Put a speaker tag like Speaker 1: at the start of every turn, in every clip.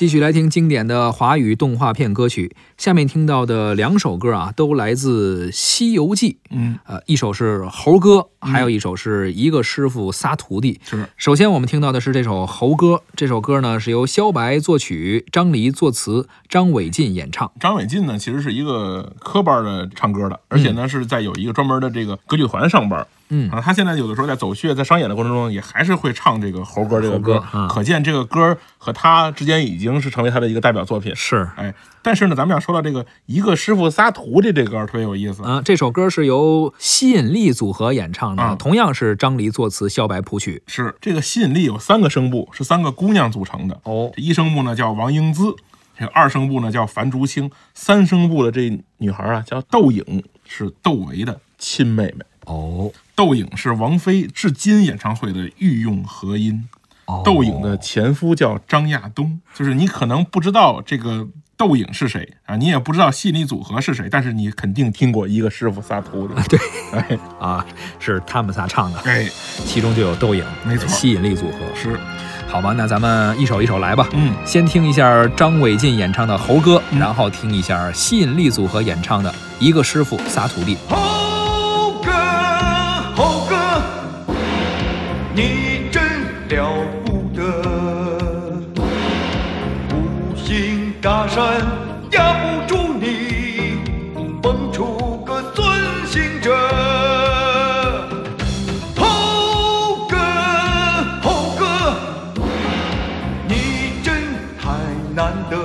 Speaker 1: 继续来听经典的华语动画片歌曲。下面听到的两首歌啊，都来自《西游记》。
Speaker 2: 嗯，
Speaker 1: 呃，一首是《猴哥》，还有一首是一个师傅仨徒弟。
Speaker 2: 是
Speaker 1: 首先我们听到的是这首《猴歌》，这首歌呢是由萧白作曲，张黎作词，张伟进演唱。
Speaker 2: 张伟进呢，其实是一个科班的唱歌的，而且呢是在有一个专门的这个歌剧团上班。
Speaker 1: 嗯
Speaker 2: 啊，他现在有的时候在走穴、在商演的过程中，也还是会唱这个猴哥这个歌可见这个歌和他之间已经是成为他的一个代表作品。
Speaker 1: 是
Speaker 2: 哎，但是呢，咱们要说到这个一个师傅仨徒弟这歌特别有意思。
Speaker 1: 啊，这首歌是由吸引力组合演唱的，啊同样是张黎作词，萧白谱曲。
Speaker 2: 是这个吸引力有三个声部，是三个姑娘组成的。
Speaker 1: 哦
Speaker 2: 这一声部呢叫王英姿，这个二声部呢叫樊竹青，三声部的这女孩啊叫窦颖，是窦唯的亲妹妹。
Speaker 1: 哦
Speaker 2: 窦颖是王菲至今演唱会的御用和音。
Speaker 1: 哦，窦颖的
Speaker 2: 前夫叫张亚东，就是你可能不知道这个窦颖是谁啊，你也不知道吸引力组合是谁，但是你肯定听过一个师傅仨徒弟。
Speaker 1: 对
Speaker 2: 哎
Speaker 1: 啊，是他们仨唱的，
Speaker 2: 哎，
Speaker 1: 其中就有窦颖，没错吸引力组合。
Speaker 2: 是，
Speaker 1: 好吧，那咱们一首一首来吧。
Speaker 2: 嗯，
Speaker 1: 先听一下张伟进演唱的《猴歌》，嗯然后听一下吸引力组合演唱的《一个师傅仨徒弟》。
Speaker 3: 你真了不得，五行大山压不住你，蹦出个孙行者。猴哥，猴哥，你真太难得。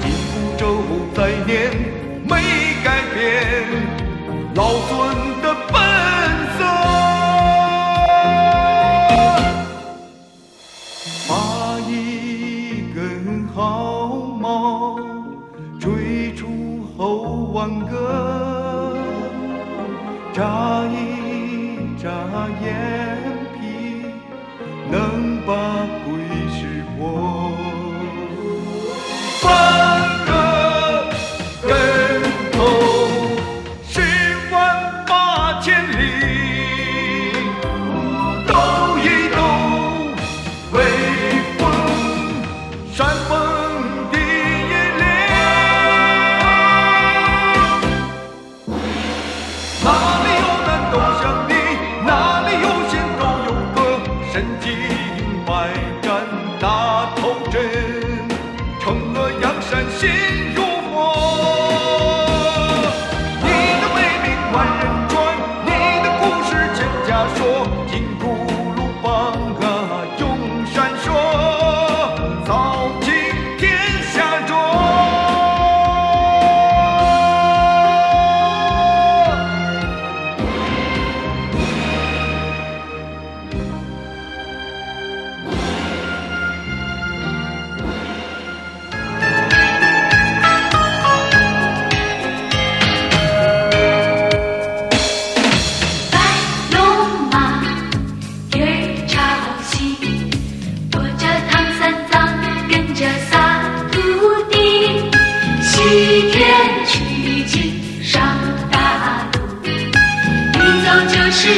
Speaker 3: 紧箍咒在念，没改变老孙眨一眨眼皮，能承诺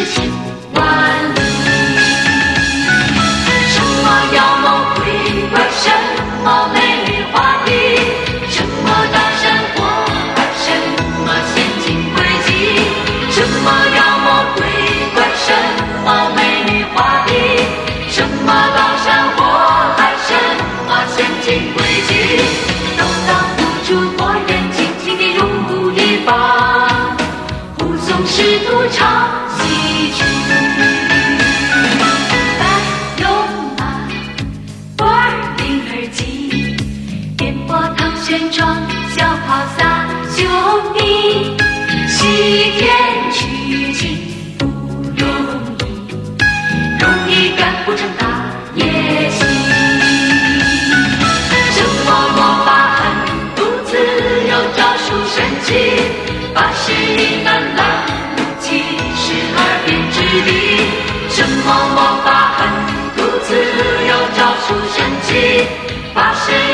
Speaker 4: 是千万里。什么妖魔鬼怪，什么美女华丽，什么大山火海，什么陷阱诡计，什么妖魔鬼怪，什么美女华丽，什么大山火海，什么陷阱诡计，都挡不住活人轻轻地入一方，护送师徒唱旋转小跑洒兄弟，西天取经不容易，容易干不成大业绩。什么魔法把孩子自由照出神奇？八十一难拦七十二变之力。什么魔法把孩子自由照出神奇？八十一。